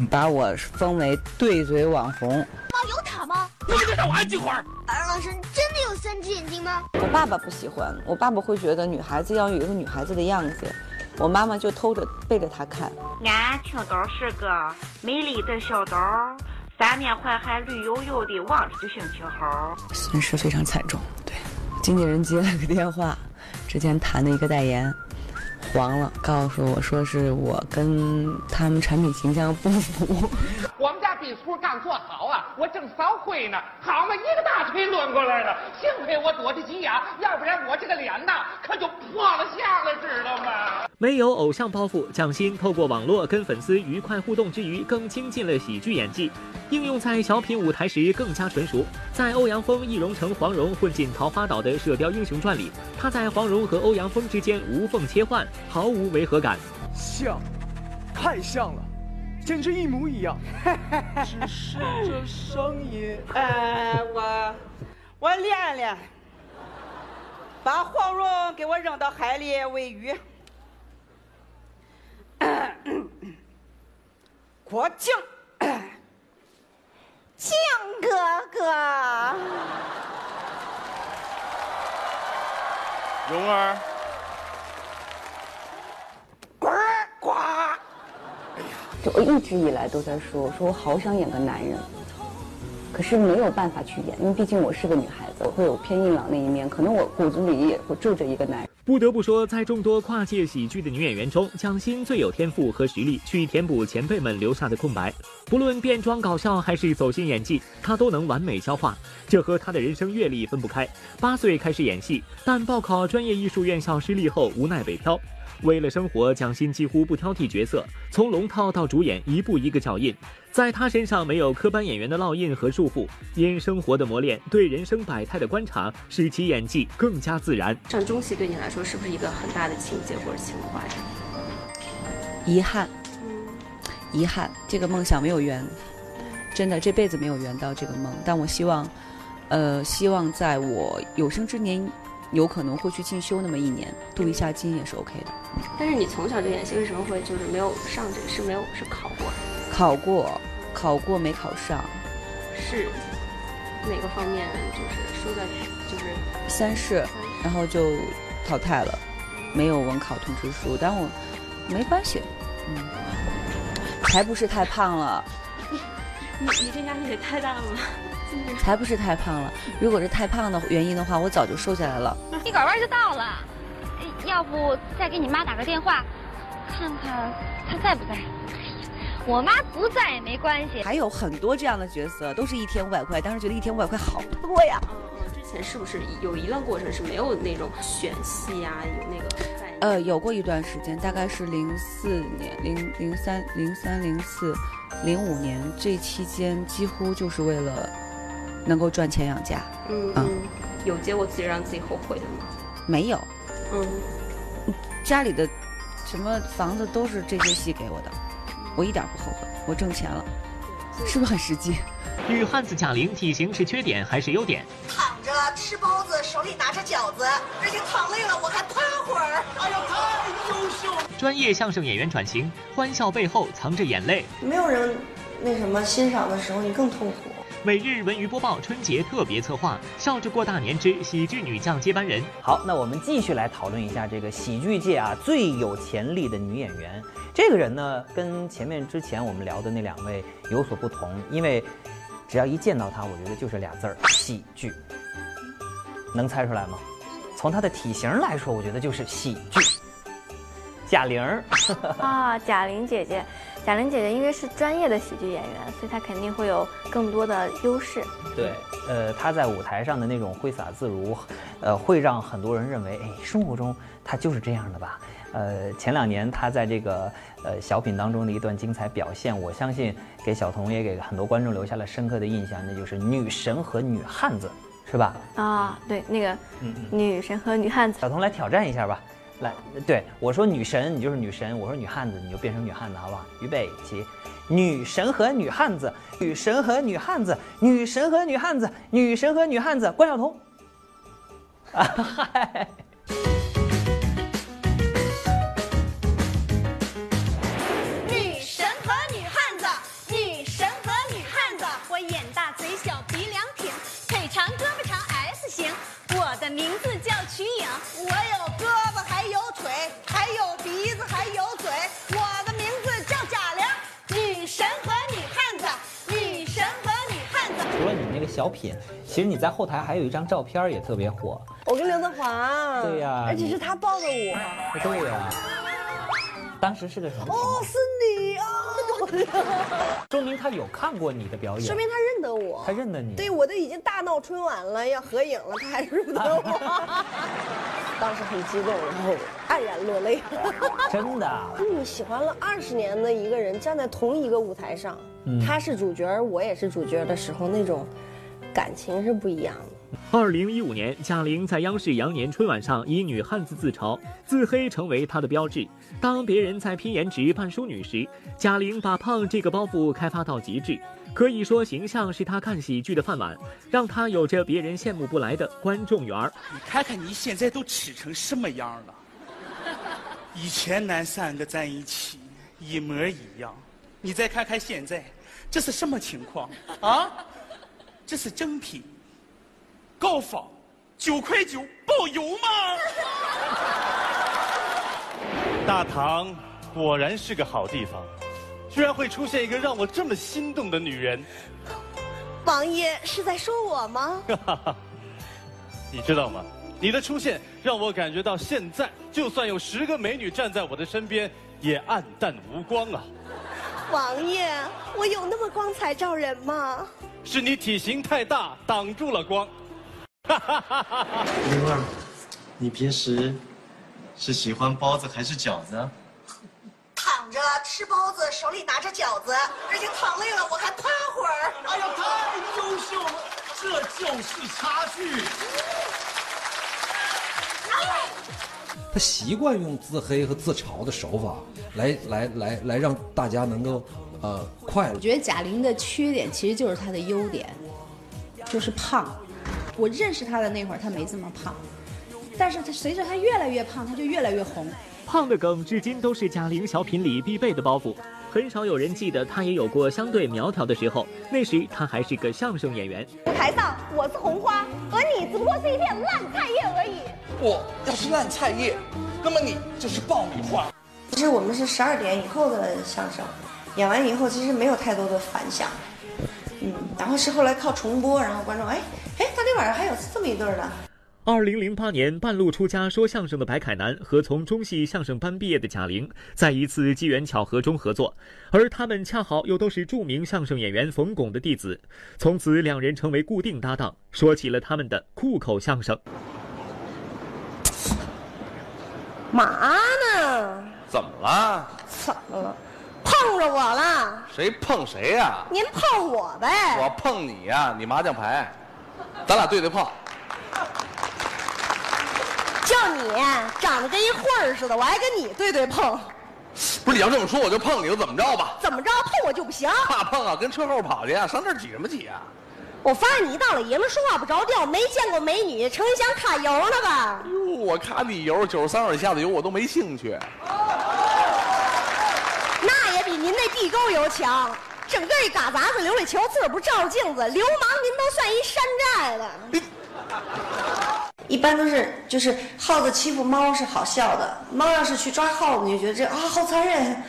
把我封为对嘴网红。妈有塔吗？你们让我安静会儿。二老师真的有三只眼睛吗？我爸爸不喜欢，我爸爸会觉得女孩子要有一个女孩子的样子，我妈妈就偷着背着他看。俺青岛是个美丽的小岛，三面环海绿油油的，望着就心情好。损失非常惨重，对，经纪人接了个电话，之前谈的一个代言。黄了，告诉我说是我跟他们产品形象不符。我们家壁橱刚做好啊，我正扫灰呢，好嘛，一个大腿抡过来了。幸亏我躲得急呀，要不然我这个脸呐可就破了相了，知道吗？没有偶像包袱，蒋欣透过网络跟粉丝愉快互动之余，更精进了喜剧演技，应用在小品舞台时更加纯熟。在欧阳锋、易容成黄蓉混进桃花岛的《射雕英雄传》里，他在黄蓉和欧阳锋之间无缝切换。毫无违和感，像，太像了，简直一模一样。只是这声音，哎，我，我练练，把黄蓉给我扔到海里喂鱼。郭靖，靖哥哥，蓉儿。呱！就我一直以来都在说，说我好想演个男人，可是没有办法去演，因为毕竟我是个女孩子，我会有偏硬朗那一面，可能我骨子里也会住着一个男人。不得不说，在众多跨界喜剧的女演员中，蒋欣最有天赋和实力去填补前辈们留下的空白。不论变装搞笑还是走心演技，她都能完美消化，这和她的人生阅历分不开。八岁开始演戏，但报考专业艺术院校失利后，无奈北漂。为了生活，蒋欣几乎不挑剔角色，从龙套到主演，一步一个脚印。在他身上没有科班演员的烙印和束缚，因生活的磨练，对人生百态的观察，使其演技更加自然。上中戏对你来说是不是一个很大的情节或者情怀？遗憾，遗憾，这个梦想没有圆，真的这辈子没有圆到这个梦。但我希望，呃，希望在我有生之年。有可能会去进修那么一年，镀一下金也是 OK 的。但是你从小就演戏，为什么会就是没有上这个？是没有是考过？考过，考过没考上？是哪个方面就是输在就是三试，然后就淘汰了，没有文考通知书，但我没关系，嗯，还不是太胖了，你你这压力也太大了吧？才不是太胖了。如果是太胖的原因的话，我早就瘦下来了。一拐弯就到了，要不再给你妈打个电话，看看她在不在？我妈不在也没关系。还有很多这样的角色，都是一天五百块，当时觉得一天五百块好多呀。之前是不是有一段过程是没有那种选戏呀、有那个在？呃，有过一段时间，大概是零四年、零零三、零三、零四、零五年这期间，几乎就是为了能够赚钱养家。嗯啊嗯，有结果自己让自己后悔的吗？没有，嗯，家里的什么房子都是这些戏给我的，我一点不后悔，我挣钱了，是不是很实际？女汉子贾玲体型是缺点还是优点？躺着吃包子，手里拿着饺子，而且躺累了我还趴会儿。哎呀，太优秀了！专业相声演员转型，欢笑背后藏着眼泪。没有人那什么欣赏的时候，你更痛苦。每日文娱播报春节特别策划，笑着过大年之喜剧女将接班人。好，那我们继续来讨论一下这个喜剧界啊最有潜力的女演员。这个人呢，跟前面之前我们聊的那两位有所不同，因为只要一见到她，我觉得就是俩字儿喜剧。能猜出来吗？从她的体型来说，我觉得就是喜剧。贾玲儿 啊，贾玲姐姐，贾玲姐姐因为是专业的喜剧演员，所以她肯定会有更多的优势。对，呃，她在舞台上的那种挥洒自如，呃，会让很多人认为，哎，生活中她就是这样的吧。呃，前两年她在这个呃小品当中的一段精彩表现，我相信给小童也给很多观众留下了深刻的印象，那就是女神和女汉子，是吧？啊，对，那个。女神和女汉子，小童来挑战一下吧。来，对我说女神，你就是女神；我说女汉子，你就变成女汉子，好不好？预备起，女神和女汉子，女神和女汉子，女神和女汉子，女神和女汉子，关晓彤。啊嗨。小品，其实你在后台还有一张照片也特别火。我跟刘德华。对呀而且是他抱的我。对呀、当时是个什么？哦，是你啊！说明他有看过你的表演，说明他认得我。他认得你。对，我都已经大闹春晚了，要合影了，他还认得我。当时很激动，然后黯然落泪。真的啊。你喜欢了二十年的一个人，站在同一个舞台上，嗯他是主角，我也是主角的时候，那种感情是不一样的。二零一五年，贾玲在央视羊年春晚上以女汉子自嘲，自黑成为她的标志。当别人在拼颜值、扮淑女时，贾玲把胖这个包袱开发到极致。可以说，形象是她看喜剧的饭碗，让她有着别人羡慕不来的观众缘儿。你看看你现在都吃成什么样了？以前咱三个在一起一模一样，你再看看现在，这是什么情况啊？这是正品，高仿，九块九包邮吗？大唐果然是个好地方，居然会出现一个让我这么心动的女人。王爷是在说我吗？你知道吗？你的出现让我感觉到现在，就算有十个美女站在我的身边，也暗淡无光啊！王爷，我有那么光彩照人吗？是你体型太大，挡住了光。灵儿，你平时是喜欢包子还是饺子啊？躺着吃包子，手里拿着饺子，而且躺累了我还趴会儿。哎呀，太优秀了，这就是差距。他习惯用自黑和自嘲的手法来来来来让大家能够呃快乐我。觉得贾玲的缺点其实就是她的优点，就是胖。我认识她的那会儿，她没这么胖，但是她随着她越来越胖，她就越来越红。胖的梗至今都是贾玲小品里必备的包袱。很少有人记得他也有过相对苗条的时候，那时他还是个相声演员。舞台上我是红花，而你只不过是一片烂菜叶而已。我要是烂菜叶，那么你就是爆米花。其实我们是十二点以后的相声，演完以后其实没有太多的反响，嗯，然后是后来靠重播，然后观众哎哎，当天晚上还有这么一对儿呢。二零零八年半路出家说相声的白凯南和从中戏相声班毕业的贾玲，在一次机缘巧合中合作，而他们恰好又都是著名相声演员冯巩的弟子，从此两人成为固定搭档，说起了他们的酷口相声。嘛呢？怎么了？怎么了？碰着我了？谁碰谁呀、您碰我呗？我碰你呀、你麻将牌，咱俩对对碰。就你长得跟一混儿似的，我还跟你对对碰，不是你要这么说，我就碰你，我怎么着吧？怎么着碰我就不行？怕碰啊，跟车后跑去啊，上这儿挤什么挤啊？我发现你一大老爷们说话不着调，没见过美女，成想卡油呢吧？哟，我卡你油，九十三号以下的油我都没兴趣。那也比您那地沟油强，整个一嘎杂子琉璃球，自个儿不照着镜子，流氓您都算一山寨的。一般都是就是耗子欺负猫是好笑的，猫要是去抓耗子，你就觉得这啊好残忍。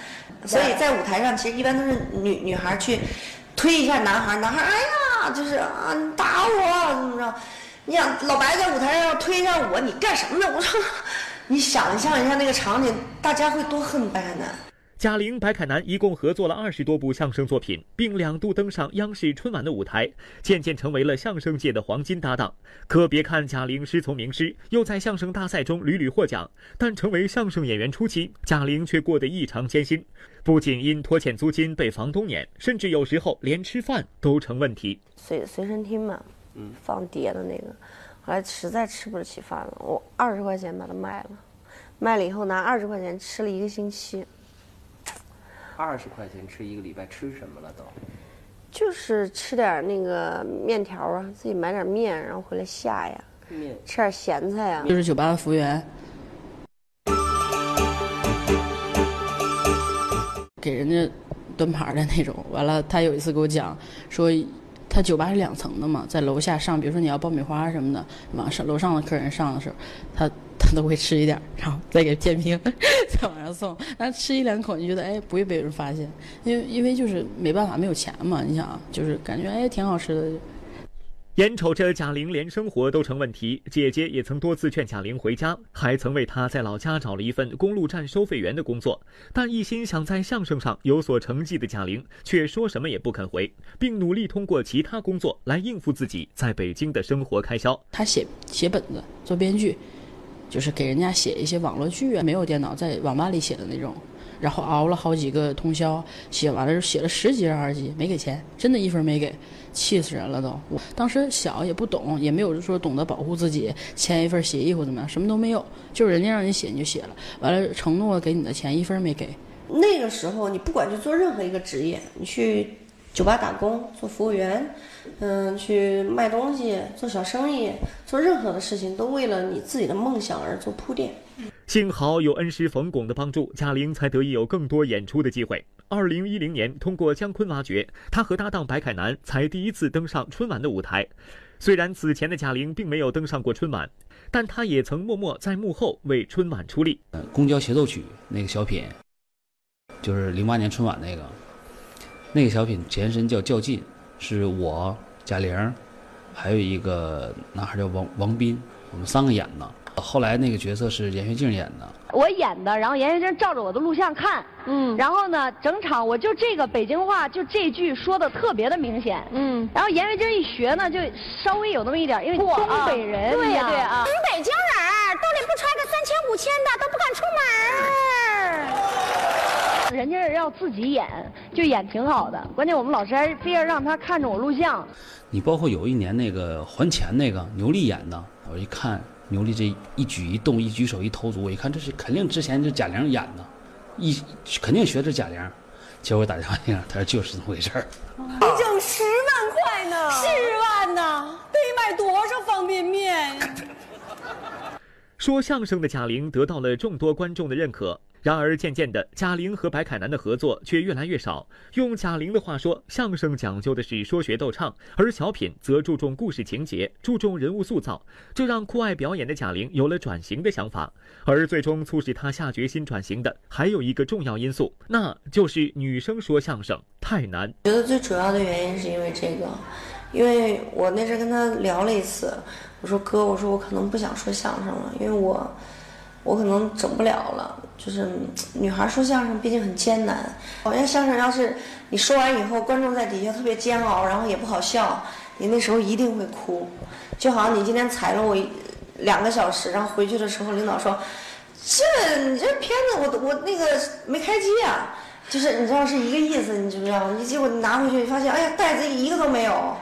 所以在舞台上，其实一般都是女女孩去推一下男孩，男孩哎呀就是啊你打我怎么着？你想老白在舞台上要推一下我，你干什么呢？我说，你想象一下那个场景，大家会多恨白凯南。贾玲、白凯南一共合作了二十多部相声作品，并两度登上央视春晚的舞台，渐渐成为了相声界的黄金搭档。可别看贾玲师从名师，又在相声大赛中屡屡获奖，但成为相声演员初期，贾玲却过得异常艰辛，不仅因拖欠租金被房东撵，甚至有时候连吃饭都成问题。随随身听嘛，嗯，放碟的那个，后来实在吃不起饭了，我二十块钱把它卖了，卖了以后拿二十块钱吃了一个星期。二十块钱吃一个礼拜，吃什么了都？就是吃点那个面条啊，自己买点面，然后回来下呀，面吃点咸菜呀。就是酒吧的服务员，给人家端盘的那种。完了，他有一次给我讲说，他酒吧是两层的嘛，在楼下上，比如说你要爆米花什么的，往上楼上的客人上的时候，他他都会吃一点，然后再给天平 再往上送。那吃一两口，你觉得哎不会被人发现，因为因为就是没办法，没有钱嘛。你想啊，就是感觉哎挺好吃的。眼瞅着贾玲连生活都成问题，姐姐也曾多次劝贾玲回家，还曾为她在老家找了一份公路站收费员的工作。但一心想在相声上有所成绩的贾玲，却说什么也不肯回，并努力通过其他工作来应付自己在北京的生活开销。他写写本子，做编剧，就是给人家写一些网络剧啊，没有电脑，在网吧里写的那种。然后熬了好几个通宵，写完了就写了十几二十集，没给钱，真的一分没给，气死人了都。我当时小也不懂，也没有说懂得保护自己，签一份协议或怎么样，什么都没有，就是人家让你写你就写了，完了承诺给你的钱一分没给。那个时候，你不管去做任何一个职业，你去酒吧打工做服务员，嗯，去卖东西做小生意，做任何的事情，都为了你自己的梦想而做铺垫。幸好有恩师冯巩的帮助，贾玲才得以有更多演出的机会。二零一零年，通过姜昆挖掘，她和搭档白凯南才第一次登上春晚的舞台。虽然此前的贾玲并没有登上过春晚，但她也曾默默在幕后为春晚出力。公交协奏曲那个小品，就是零八年春晚那个，那个小品前身叫较劲，是我贾玲，还有一个男孩叫王王斌，我们三个演的。后来那个角色是闫学静演的。我演的，然后闫学静照着我的录像看，嗯，然后呢，整场我就这个北京话就这句说的特别的明显，嗯，然后闫学静一学呢，就稍微有那么一点，因为东北人对呀，对啊，北京人兜里不揣个三千五千的都不敢出门人家要自己演，就演挺好的，关键我们老师还非要让他看着我录像。你包括有一年那个还钱那个牛莉演的，我一看。牛莉这一举一动，一举手一投足，我一看这是肯定之前就贾玲演的，一肯定学的贾玲。结果打电话听，他说就是这么回事儿。你挣十万块呢？十万呢，得买多少方便面？说相声的贾玲得到了众多观众的认可。然而，渐渐的，贾玲和白凯南的合作却越来越少。用贾玲的话说，相声讲究的是说学逗唱，而小品则注重故事情节，注重人物塑造，这让酷爱表演的贾玲有了转型的想法。而最终促使她下决心转型的，还有一个重要因素，那就是女生说相声太难。觉得最主要的原因是因为这个，因为我那阵跟他聊了一次，我说哥，我说我可能不想说相声了，因为我。我可能整不了了，就是女孩说相声毕竟很艰难。好像相声要是你说完以后，观众在底下特别煎熬，然后也不好笑，你那时候一定会哭。就好像你今天踩了我两个小时，然后回去的时候，领导说：“这你这片子我我那个没开机啊。”就是你知道是一个意思，你知不知道？你结果你拿回去发现，哎呀，袋子一个都没有，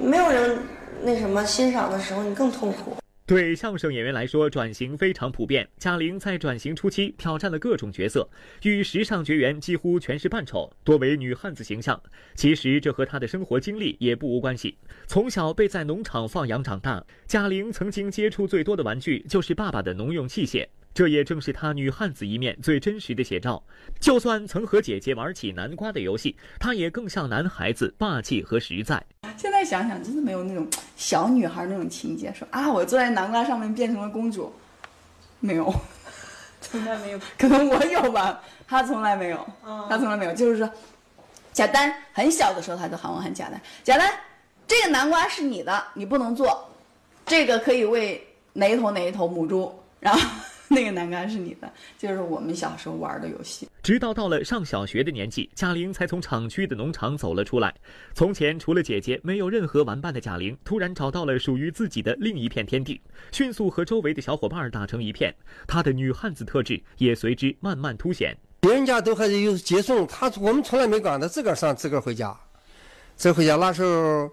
没有人那什么欣赏的时候，你更痛苦。对相声演员来说，转型非常普遍。贾玲在转型初期挑战了各种角色，与时尚绝缘几乎全是扮丑，多为女汉子形象。其实这和她的生活经历也不无关系。从小被在农场放养长大，贾玲曾经接触最多的玩具就是爸爸的农用器械。这也正是她女汉子一面最真实的写照。就算曾和姐姐玩起南瓜的游戏，她也更像男孩子，霸气和实在。现在想想，真的没有那种小女孩那种情节，说啊，我坐在南瓜上面变成了公主，没有，从来没有。可能我有吧，她从来没有，她从来没有。就是说，贾丹很小的时候，她就喊我喊贾丹，贾丹，这个南瓜是你的，你不能做，这个可以喂哪一头哪一头母猪，然后。那个栏杆是你的，就是我们小时候玩的游戏。直到到了上小学的年纪，贾玲才从厂区的农场走了出来。从前除了姐姐没有任何玩伴的贾玲，突然找到了属于自己的另一片天地，迅速和周围的小伙伴打成一片。她的女汉子特质也随之慢慢凸显。别人家都还是有接送，她我们从来没管，她自个儿上自个儿回家。自个儿回家那时候，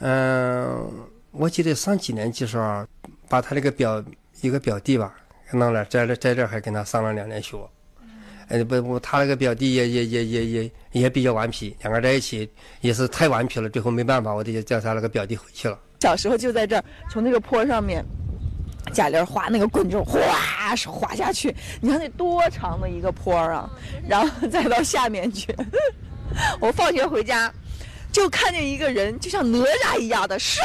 嗯，我记得上几年级时候，把他那个表一个表弟吧。弄了，在这在这还跟他上了两年学，哎不不，他那个表弟也也也也也也比较顽皮，两个人在一起也是太顽皮了，最后没办法，我得叫他那个表弟回去了。小时候就在这儿，从那个坡上面，贾玲滑那个棍就哗滑下去，你看那多长的一个坡啊，然后再到下面去。我放学回家，就看见一个人，就像哪吒一样的唰。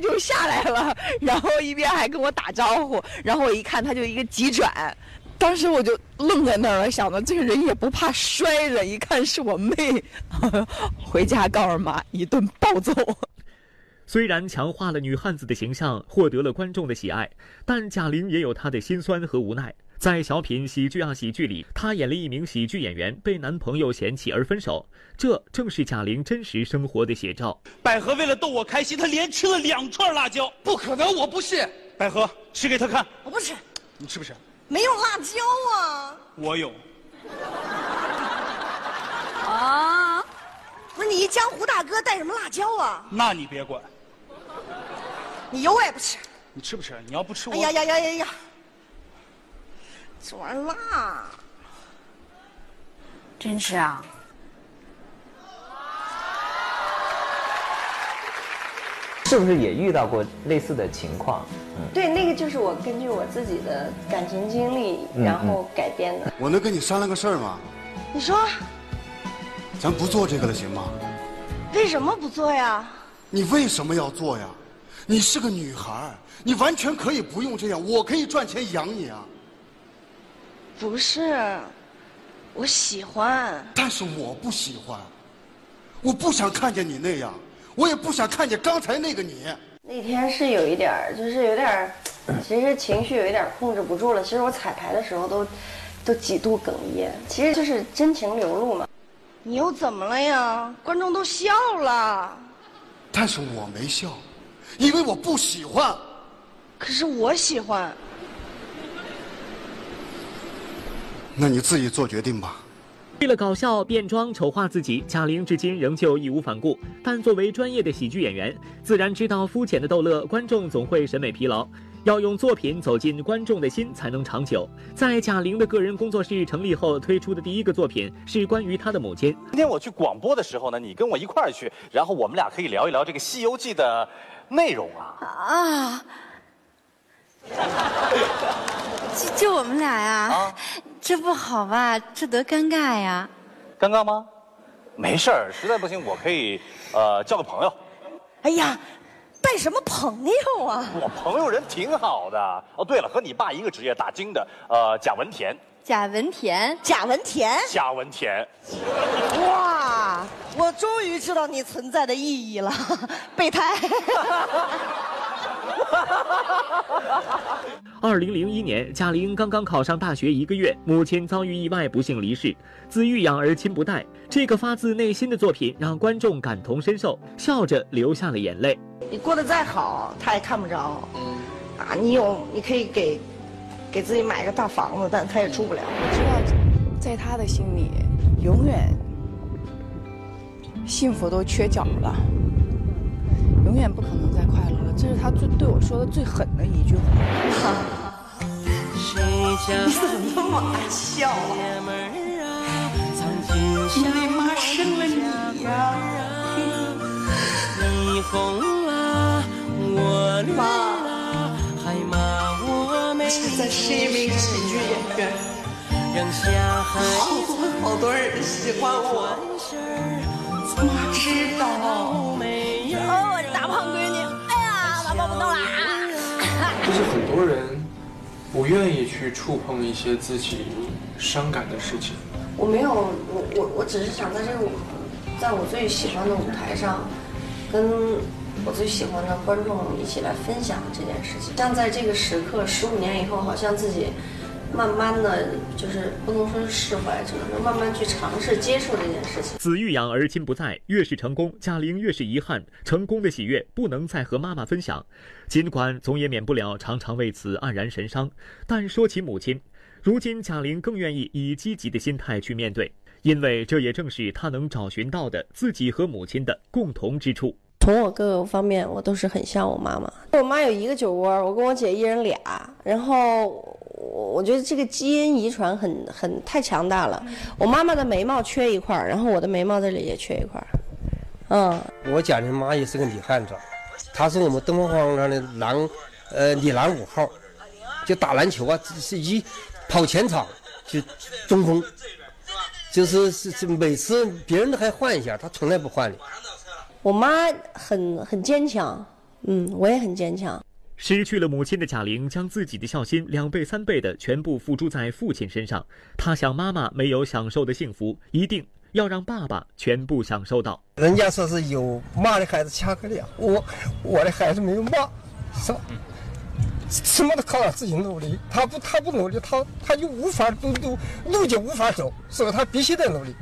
就下来了，然后一边还跟我打招呼，然后我一看他就一个急转，当时我就愣在那儿了，想着这个人也不怕摔着，一看是我妹，回家告诉妈一顿暴揍。虽然强化了女汉子的形象，获得了观众的喜爱，但贾玲也有她的心酸和无奈。在小品《喜剧啊喜剧》里，她演了一名喜剧演员被男朋友嫌弃而分手，这正是贾玲真实生活的写照。百合为了逗我开心，她连吃了两串辣椒。不可能，我不信。百合，吃给他看。我不吃。你吃不吃？没有辣椒啊。我有。啊？不是你一江湖大哥带什么辣椒啊？那你别管。你有我也不吃。你吃不吃？你要不吃我。哎呀呀呀呀呀！这玩意儿辣，真吃啊！是不是也遇到过类似的情况？嗯，对，那个就是我根据我自己的感情经历，然后改编的。我能跟你商量个事儿吗？你说。咱不做这个了，行吗？为什么不做呀？你为什么要做呀？你是个女孩，你完全可以不用这样，我可以赚钱养你啊。不是，我喜欢，但是我不喜欢，我不想看见你那样，我也不想看见刚才那个你。那天是有一点儿，就是有点儿，其实情绪有一点控制不住了。其实我彩排的时候都，都几度哽咽，其实就是真情流露嘛。你又怎么了呀？观众都笑了，但是我没笑，因为我不喜欢。可是我喜欢。那你自己做决定吧。为了搞笑变装丑化自己，贾玲至今仍旧义无反顾。但作为专业的喜剧演员，自然知道肤浅的逗乐，观众总会审美疲劳。要用作品走进观众的心，才能长久。在贾玲的个人工作室成立后，推出的第一个作品是关于她的母亲。今天我去广播的时候呢，你跟我一块儿去，然后我们俩可以聊一聊这个《西游记》的内容啊。啊。就我们俩呀，这不好吧？这多尴尬呀！尴尬吗？没事儿，实在不行我可以呃交个朋友。哎呀，带什么朋友啊？我朋友人挺好的。哦，对了，和你爸一个职业，打金的，呃，贾文田。贾文田，贾文田，贾文田。哇，我终于知道你存在的意义了，备胎。二零零一年，贾玲刚刚考上大学一个月，母亲遭遇意外不幸离世，子欲养而亲不待。这个发自内心的作品让观众感同身受，笑着流下了眼泪。你过得再好，他也看不着。啊，你有，你可以给，给自己买个大房子，但他也住不了。我知道，在他的心里，永远幸福都缺角了，永远不可能再快乐了。这是他最对我说的最狠的一句话。你怎么那么爱笑啊？因为妈生了？你呀。你红了，我绿了，还骂我没现在是一名喜剧演员，好多好多人喜欢我。妈知道。就是很多人不愿意去触碰一些自己伤感的事情。我没有，我我我只是想在这个，在我最喜欢的舞台上，跟我最喜欢的观众一起来分享这件事情。像在这个时刻，十五年以后，好像自己慢慢的就是不能说是释怀，只能说慢慢去尝试接受这件事情。子欲养而亲不在，越是成功，贾玲越是遗憾。成功的喜悦不能再和妈妈分享，尽管总也免不了常常为此黯然神伤。但说起母亲，如今贾玲更愿意以积极的心态去面对，因为这也正是她能找寻到的自己和母亲的共同之处。从我各个方面，我都是很像我妈妈。我妈有一个酒窝，我跟我姐一人俩。然后我我觉得这个基因遗传很很太强大了。我妈妈的眉毛缺一块儿，然后我的眉毛这里也缺一块儿。嗯，我家的妈也是个女汉子，她是我们东方方上的男，呃，女篮五号，就打篮球啊，是一跑前场就中锋，就是是是每次别人都还换一下，她从来不换的。我妈很很坚强，嗯，我也很坚强。失去了母亲的贾玲，将自己的孝心两倍三倍的全部付诸在父亲身上。她想，妈妈没有享受的幸福，一定要让爸爸全部享受到。人家说是有妈的孩子掐个俩，我我的孩子没有妈，什么什么都靠他自己努力。他不他不努力，他他就无法路路路就无法走，所以他必须得努力。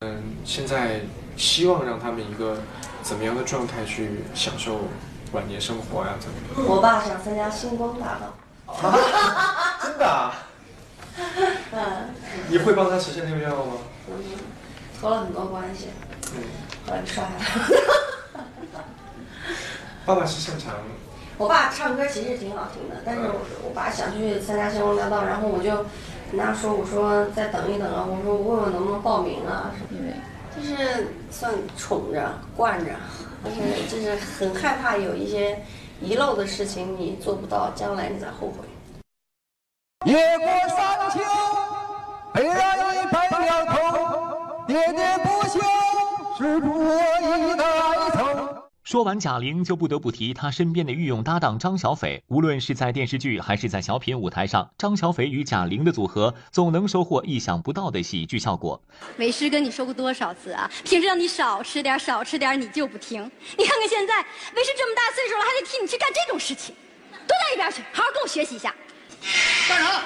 嗯，现在希望让他们一个怎么样的状态去享受晚年生活呀？怎么？我爸想参加星光大道。真的啊？嗯，你会帮他实现这个愿望吗？嗯，托了很多关系，嗯，后来就刷下来。爸爸是擅长。我爸唱歌其实挺好听的，但是我我爸想去参加星光大道，然后我就跟他说，我说再等一等啊，我说我问问能不能报名啊什么的，就是算宠着惯着，但是就是很害怕有一些遗漏的事情你做不到，将来你再后悔。夜过三秋，悲哀一拍两头，喋喋不休，是不。说完贾玲，就不得不提她身边的御用搭档张小斐。无论是在电视剧还是在小品舞台上，张小斐与贾玲的组合总能收获意想不到的喜剧效果。为师跟你说过多少次啊？平时让你少吃点，少吃点，你就不听。你看看现在，为师这么大岁数了，还得替你去干这种事情，都到一边去，好好跟我学习一下。干啥？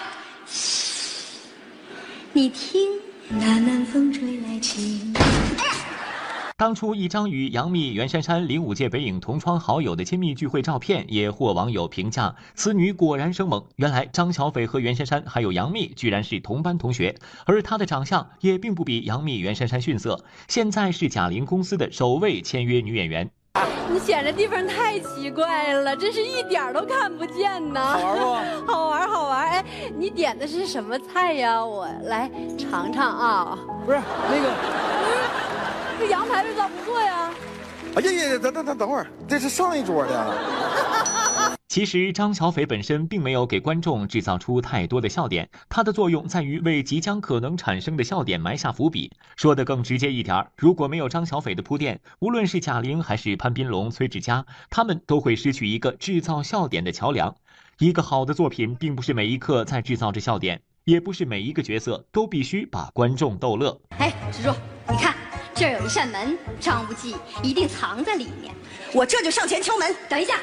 你听，那南风吹来情。当初一张与杨幂、袁姗姗零五届北影同窗好友的亲密聚会照片，也获网友评价此女果然生猛。原来张小斐和袁姗姗还有杨幂居然是同班同学，而她的长相也并不比杨幂、袁姗姗逊色。现在是贾玲公司的首位签约女演员。你选的地方太奇怪了，真是一点都看不见呢！好玩不？好玩，好玩！哎，你点的是什么菜呀？我来尝尝啊。不是那个。这羊排味道不错呀！哎呀呀，等等等等会儿，这是上一桌的。其实张小斐本身并没有给观众制造出太多的笑点，它的作用在于为即将可能产生的笑点埋下伏笔。说的更直接一点，如果没有张小斐的铺垫，无论是贾玲还是潘斌龙、崔志佳，他们都会失去一个制造笑点的桥梁。一个好的作品，并不是每一刻在制造着笑点，也不是每一个角色都必须把观众逗乐。哎，蜘蛛，你看这儿有一扇门，张无忌一定藏在里面。我这就上前敲门。等一下。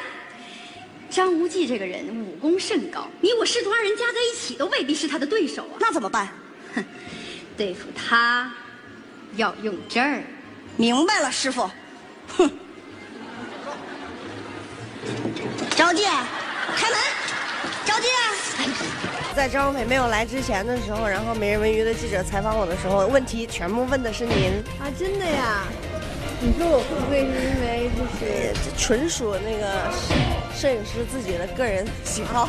张无忌这个人武功甚高，你我师徒二人加在一起都未必是他的对手啊。那怎么办？哼，对付他要用这儿。明白了，师傅。哼。张无忌，开门！张无忌，在张小斐没有来之前的时候，然后《每日文娱》的记者采访我的时候，问题全部问的是您啊，真的呀？你说我会不会是因为就是这纯属那个摄影师自己的个人喜好？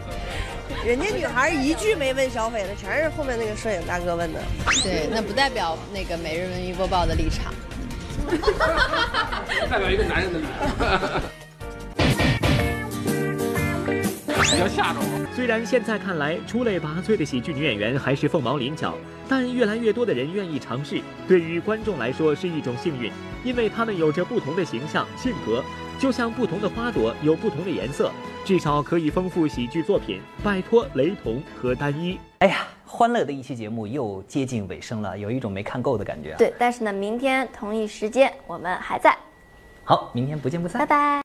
人家女孩一句没问小斐的，全是后面那个摄影大哥问的。对，那不代表那个每日文娱播报的立场。代表一个男人的立场。不要吓着我。虽然现在看来出类拔萃的喜剧女演员还是凤毛麟角，但越来越多的人愿意尝试，对于观众来说是一种幸运，因为他们有着不同的形象、性格，就像不同的花朵有不同的颜色，至少可以丰富喜剧作品，摆脱雷同和单一。哎呀，欢乐的一期节目又接近尾声了，有一种没看够的感觉。对，但是呢，明天同一时间我们还在。好，明天不见不散。拜拜。